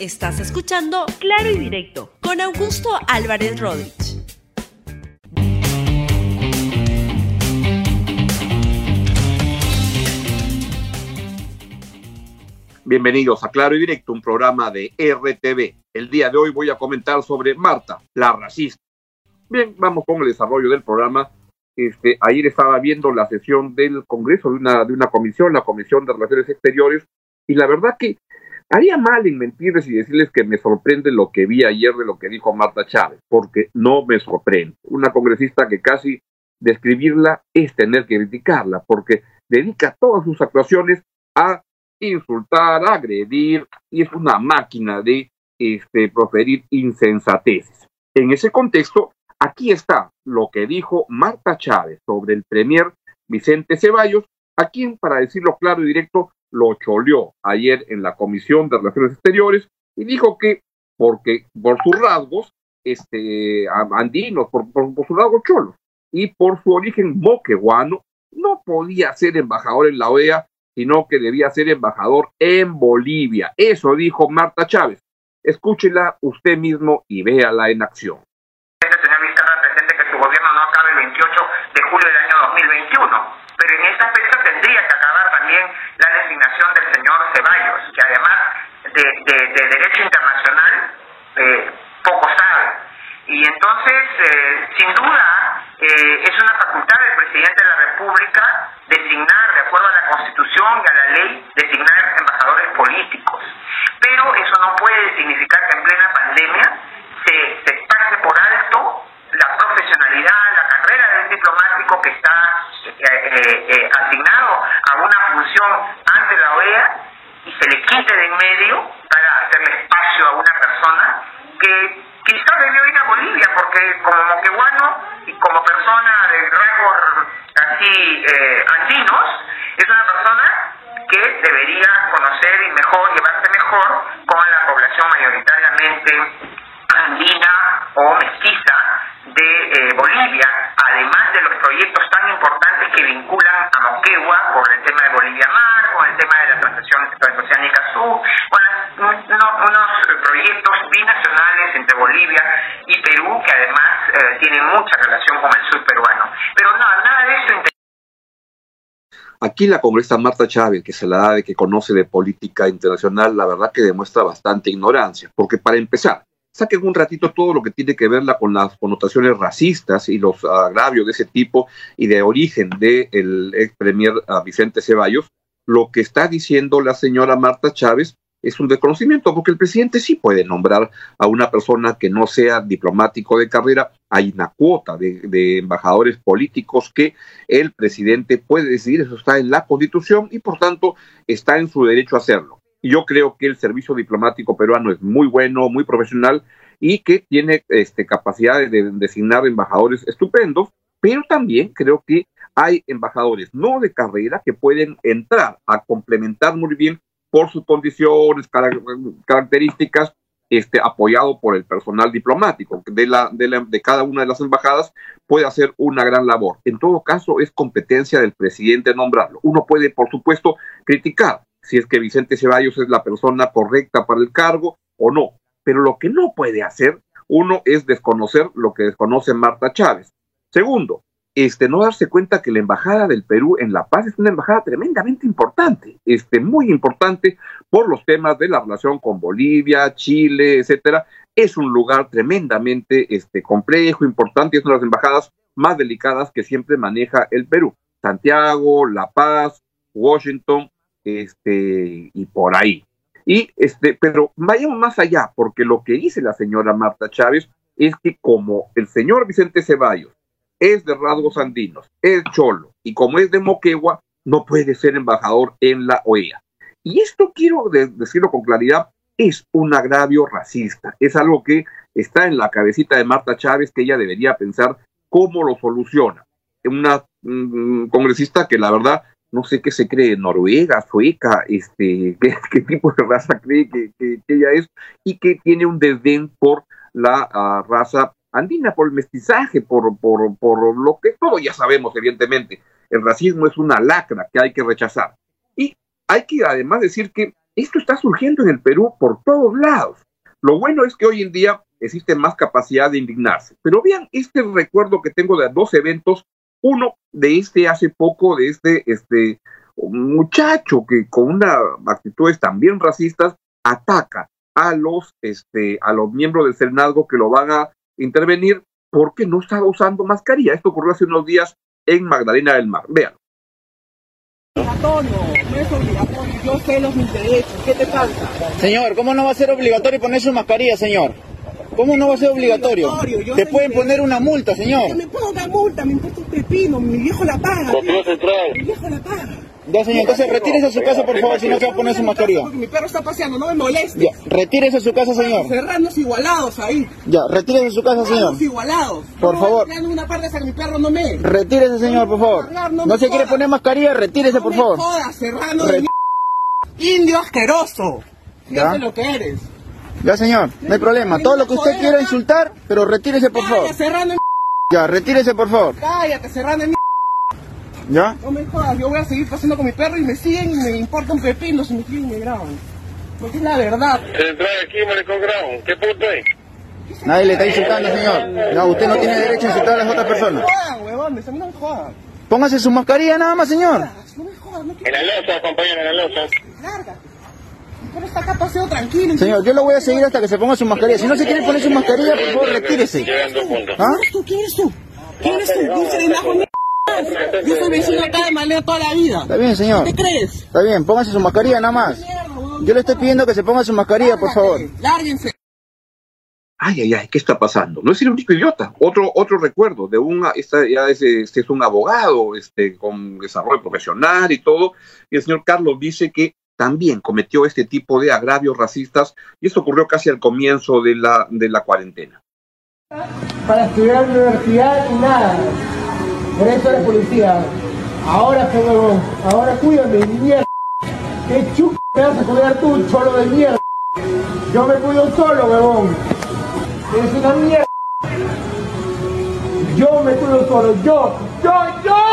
Estás escuchando Claro y Directo con Augusto Álvarez Rodríguez. Bienvenidos a Claro y Directo, un programa de RTV. El día de hoy voy a comentar sobre Marta, la racista. Bien, vamos con el desarrollo del programa. Este, ayer estaba viendo la sesión del Congreso de una, de una comisión, la Comisión de Relaciones Exteriores, y la verdad que haría mal en mentirles y decirles que me sorprende lo que vi ayer de lo que dijo Marta Chávez, porque no me sorprende. Una congresista que casi describirla es tener que criticarla, porque dedica todas sus actuaciones a insultar, agredir, y es una máquina de este, proferir insensateces. En ese contexto, aquí está lo que dijo Marta Chávez sobre el premier Vicente Ceballos, a quien, para decirlo claro y directo, lo choleó ayer en la Comisión de Relaciones Exteriores y dijo que porque por sus rasgos este, andinos, por, por, por sus rasgos cholos y por su origen moqueguano, no podía ser embajador en la OEA sino que debía ser embajador en Bolivia. Eso dijo Marta Chávez. Escúchela usted mismo y véala en acción. Señor que su gobierno no acabe el 28 de julio del año 2021, pero en esta fecha tendría que acabar también la designación del señor Ceballos, que además de, de, de derecho internacional eh, poco sabe. Y entonces, eh, sin duda, eh, es una facultad del presidente de la República designar, de acuerdo a la Constitución y a la ley, designar embajadores políticos. Pero eso no puede significar que en plena pandemia se, se pase por alto la profesionalidad, la carrera de un diplomático que está eh, eh, eh, asignado a una función ante la OEA y se le quite de en medio para hacerle espacio a una persona que quizá debió ir a Bolivia porque como moqueguano y como persona de rasgos así eh, andinos, es una persona que debería conocer y mejor, llevarse mejor con la población mayoritariamente andina o mestiza de Bolivia, además de los proyectos tan importantes que vinculan a Moquegua con el tema de Bolivia Mar, con el tema de la transición transoceánica sur, bueno, no, unos proyectos binacionales entre Bolivia y Perú que además eh, tienen mucha relación con el sur peruano. Pero no, nada de eso Aquí la congresista Marta Chávez, que se la da de que conoce de política internacional, la verdad que demuestra bastante ignorancia, porque para empezar, saquen un ratito todo lo que tiene que verla con las connotaciones racistas y los agravios de ese tipo y de origen del ex premier uh, Vicente Ceballos, lo que está diciendo la señora Marta Chávez es un desconocimiento, porque el presidente sí puede nombrar a una persona que no sea diplomático de carrera. Hay una cuota de, de, embajadores políticos que el presidente puede decidir, eso está en la constitución y por tanto está en su derecho a hacerlo. Yo creo que el servicio diplomático peruano es muy bueno, muy profesional y que tiene este, capacidad de, de designar embajadores estupendos, pero también creo que hay embajadores no de carrera que pueden entrar a complementar muy bien por sus condiciones, características, este, apoyado por el personal diplomático de, la, de, la, de cada una de las embajadas, puede hacer una gran labor. En todo caso, es competencia del presidente nombrarlo. Uno puede, por supuesto, criticar si es que Vicente Ceballos es la persona correcta para el cargo o no, pero lo que no puede hacer uno es desconocer lo que desconoce Marta Chávez. Segundo, este, no darse cuenta que la embajada del Perú en La Paz es una embajada tremendamente importante, este, muy importante por los temas de la relación con Bolivia, Chile, etcétera. Es un lugar tremendamente este, complejo, importante, es una de las embajadas más delicadas que siempre maneja el Perú. Santiago, La Paz, Washington, este, y por ahí. Y este, pero vayamos más allá, porque lo que dice la señora Marta Chávez es que como el señor Vicente Ceballos es de rasgos andinos, es cholo, y como es de Moquegua, no puede ser embajador en la OEA. Y esto quiero de decirlo con claridad, es un agravio racista, es algo que está en la cabecita de Marta Chávez que ella debería pensar cómo lo soluciona. Una um, congresista que la verdad no sé qué se cree, noruega, sueca, este, qué, qué tipo de raza cree que, que, que, ella es, y que tiene un desdén por la uh, raza andina, por el mestizaje, por, por, por lo que todos ya sabemos, evidentemente. El racismo es una lacra que hay que rechazar. Y hay que además decir que esto está surgiendo en el Perú por todos lados. Lo bueno es que hoy en día existe más capacidad de indignarse. Pero vean este recuerdo que tengo de dos eventos. Uno de este hace poco, de este, este muchacho que con una actitudes también racistas ataca a los, este, a los miembros del Senado que lo van a intervenir porque no estaba usando mascarilla. Esto ocurrió hace unos días en Magdalena del Mar. Vean. Obligatorio, no es obligatorio, yo sé los mis derechos, ¿qué te falta? Señor, ¿cómo no va a ser obligatorio poner su mascarilla, señor? ¿Cómo no va a ser obligatorio? obligatorio, yo Te pueden poner una multa, señor. Que me puedo dar multa, me importa un pepino, mi viejo la paga. Mi viejo la paga. Ya, señor, entonces retírese a su casa, por favor, si no se va a poner su mascarilla. Porque mi perro está paseando, no me molestes. Ya, retírese a su casa, señor. Serranos igualados ahí. Ya, retírese a su casa, señor. Igualados. Por No, favor. una parte hasta que mi perro no me. Retírese, señor, por favor. No se quiere poner mascarilla, retírese, por No me favor. jodas, serrano de Indio asqueroso. Fíjate lo que eres. Ya, señor, no hay problema. Todo lo que usted quiera insultar, pero retírese, por favor. Ya, retírese, por favor. Cállate, serrano de mi- ¿Ya? No me jodas, yo voy a seguir pasando con mi perro y me siguen y me importa un pepino si me siguen y me graban. Porque es la verdad. Se trae aquí, maricón Brown. ¿Qué punto es? Nadie le está insultando, señor. No, usted no tiene derecho a insultar a las otras No personas. me jodan, huevones, a mí no me jodan. Póngase su mascarilla nada más, señor. No me jodas, no En quiero... la losa, compañero, en la losa. Lárgate. Mi perro está acá paseo tranquilo. Señor, yo lo voy a seguir hasta que se ponga su mascarilla. Si no se quiere poner su mascarilla, por favor, retírese. ¿Ah? ¿Quién eres tú? ¿Quién eres tú? ¿Quién eres tú? Yo soy vecino acá de Maleo toda la vida. Está bien, señor. ¿Qué crees? Está bien, póngase su mascarilla nada más. Yo le estoy pidiendo que se ponga su mascarilla, por favor. Lárguense. Ay, ay, ay, ¿qué está pasando? No es el único idiota. Otro, otro recuerdo de un, esta, ya es, este es un abogado, este, con desarrollo profesional y todo, y el señor Carlos dice que también cometió este tipo de agravios racistas, y esto ocurrió casi al comienzo de la, de la cuarentena. para estudiar en la universidad y nada. Por eso eres policía. Ahora huevón, ahora cuídame, mierda. ¿Qué chup te vas a cuidar tú, cholo de mierda? Yo me cuido solo, huevón. Eres una mierda. Yo me cuido solo, yo, yo. ¡Yo!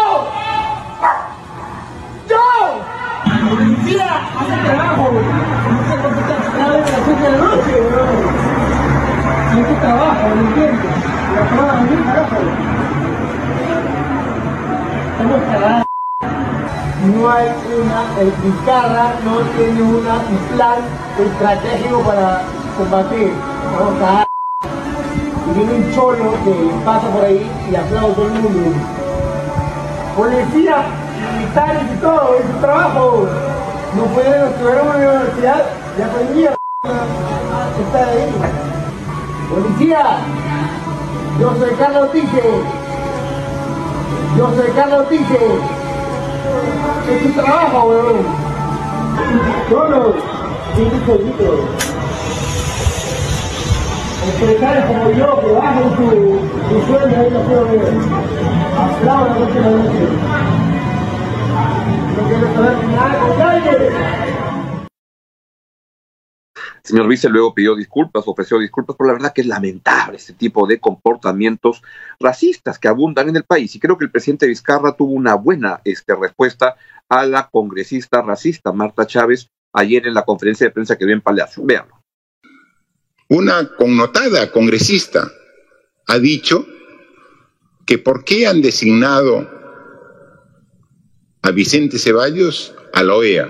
Una, el Vizcarra no tiene una, un plan estratégico para combatir. Cagados. Y viene un cholo que pasa por ahí y aplaude todo el mundo. Policía, militares y todo, es su trabajo. No pueden estudiar en una universidad, ya con mierda. Está ahí. Policía, yo soy Carlos Tiche. Yo soy Carlos Tiche. Es tu trabajo, weón. Solo, sí, solito. Empresarios como yo que bajen su, su sueldo ahí lo quiero ver. Aplaudan la noche. No quiero saber nada con. Señor Vice luego pidió disculpas, ofreció disculpas, pero la verdad que es lamentable este tipo de comportamientos racistas que abundan en el país. Y creo que el presidente Vizcarra tuvo una buena este, respuesta a la congresista racista Marta Chávez ayer en la conferencia de prensa que dio en Palacio. Veanlo. Una connotada congresista ha dicho que por qué han designado a Vicente Ceballos a la OEA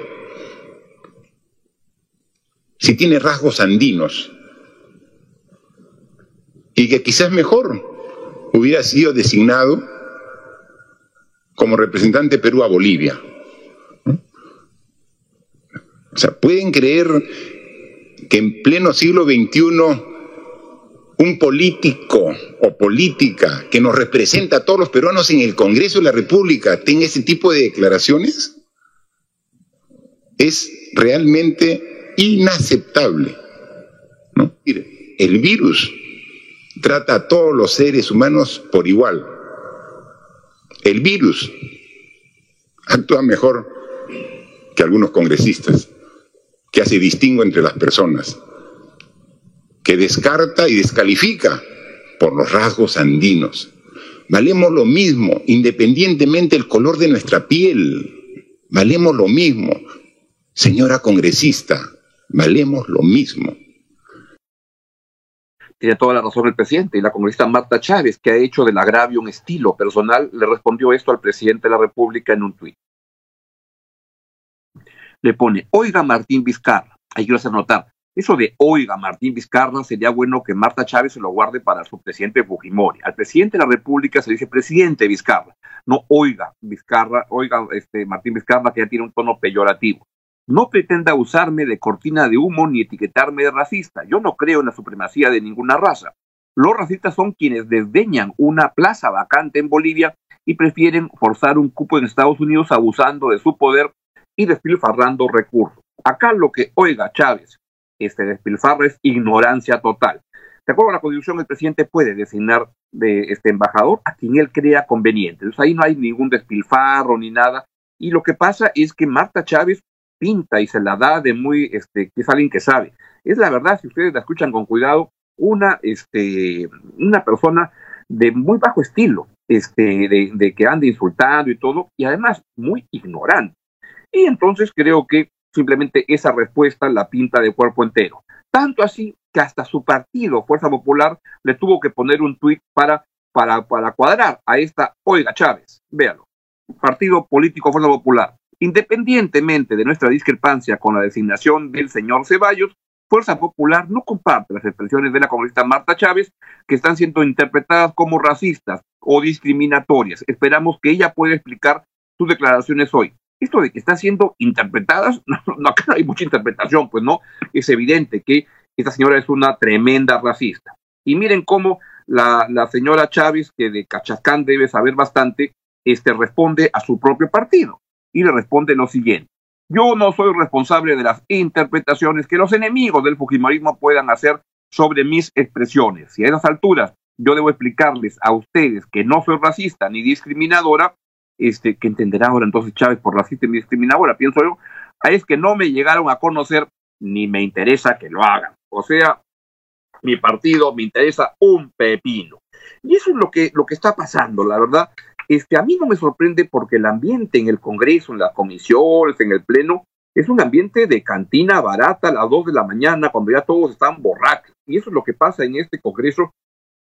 si tiene rasgos andinos y que quizás mejor hubiera sido designado como representante Perú a Bolivia. O sea, pueden creer que en pleno siglo XXI un político o política que nos representa a todos los peruanos en el Congreso de la República tenga ese tipo de declaraciones es realmente inaceptable. ¿no? El virus trata a todos los seres humanos por igual. El virus actúa mejor que algunos congresistas, que hace distingo entre las personas, que descarta y descalifica por los rasgos andinos. Valemos lo mismo, independientemente del color de nuestra piel. Valemos lo mismo. Señora congresista, valemos lo mismo. Tiene toda la razón el presidente y la congresista Marta Chávez, que ha hecho del agravio un estilo personal, le respondió esto al presidente de la República en un tuit. Le pone, oiga Martín Vizcarra, hay que hacer notar, eso de oiga Martín Vizcarra sería bueno que Marta Chávez se lo guarde para su presidente Fujimori. Al presidente de la República se dice presidente Vizcarra, no oiga Vizcarra, oiga este Martín Vizcarra que ya tiene un tono peyorativo. No pretenda usarme de cortina de humo ni etiquetarme de racista. Yo no creo en la supremacía de ninguna raza. Los racistas son quienes desdeñan una plaza vacante en Bolivia y prefieren forzar un cupo en Estados Unidos abusando de su poder y despilfarrando recursos. Acá lo que oiga Chávez, este despilfarro es ignorancia total. De acuerdo a la Constitución, el presidente puede designar de este embajador a quien él crea conveniente. Entonces ahí no hay ningún despilfarro ni nada. Y lo que pasa es que Marta Chávez pinta y se la da de muy, este, que es alguien que sabe. Es la verdad, si ustedes la escuchan con cuidado, una, este, una persona de muy bajo estilo, este, de, de que anda insultando y todo, y además muy ignorante. Y entonces creo que simplemente esa respuesta la pinta de cuerpo entero. Tanto así que hasta su partido, Fuerza Popular, le tuvo que poner un tuit para, para, para cuadrar a esta Oiga Chávez. Véalo. Partido Político Fuerza Popular. Independientemente de nuestra discrepancia con la designación del señor Ceballos, Fuerza Popular no comparte las expresiones de la congresista Marta Chávez que están siendo interpretadas como racistas o discriminatorias. Esperamos que ella pueda explicar sus declaraciones hoy. Esto de que están siendo interpretadas, no, acá no hay mucha interpretación, pues no, es evidente que esta señora es una tremenda racista. Y miren cómo la, señora Chávez, que de Cachacán debe saber bastante, este, responde a su propio partido y le responde lo siguiente. Yo no soy responsable de las interpretaciones que los enemigos del Fujimorismo puedan hacer sobre mis expresiones. Y a esas alturas yo debo explicarles a ustedes que no soy racista ni discriminadora, este, que entenderá ahora entonces Chávez por racista y discriminadora, pienso yo, es que no me llegaron a conocer ni me interesa que lo hagan. O sea, mi partido me interesa un pepino. Y eso es lo que, lo que está pasando, la verdad. Este, a mí no me sorprende porque el ambiente en el Congreso, en las comisiones, en el Pleno, es un ambiente de cantina barata a las dos de la mañana, cuando ya todos están borrachos. Y eso es lo que pasa en este Congreso,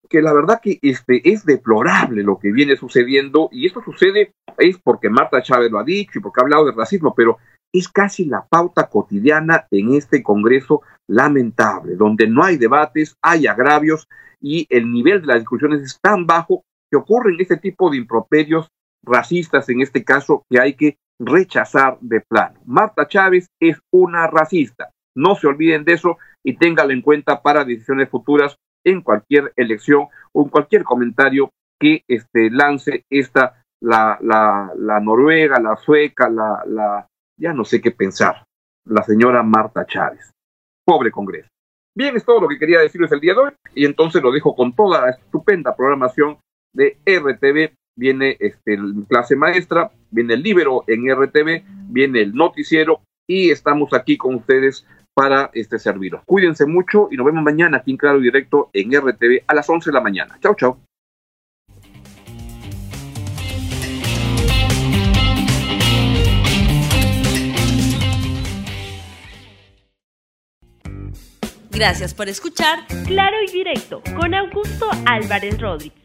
que la verdad que este, es deplorable lo que viene sucediendo, y esto sucede es porque Marta Chávez lo ha dicho y porque ha hablado de racismo, pero es casi la pauta cotidiana en este Congreso lamentable, donde no hay debates, hay agravios y el nivel de las discusiones es tan bajo que ocurren este tipo de improperios racistas, en este caso, que hay que rechazar de plano. Marta Chávez es una racista. No se olviden de eso y téngalo en cuenta para decisiones futuras en cualquier elección o en cualquier comentario que este, lance esta, la, la, la noruega, la sueca, la, la, ya no sé qué pensar, la señora Marta Chávez. Pobre Congreso. Bien, es todo lo que quería decirles el día de hoy y entonces lo dejo con toda la estupenda programación de RTV, viene este, clase maestra, viene el libro en RTV, viene el noticiero y estamos aquí con ustedes para este serviros. Cuídense mucho y nos vemos mañana aquí en Claro Directo en RTV a las 11 de la mañana. Chao, chao. Gracias por escuchar Claro y Directo con Augusto Álvarez Rodríguez.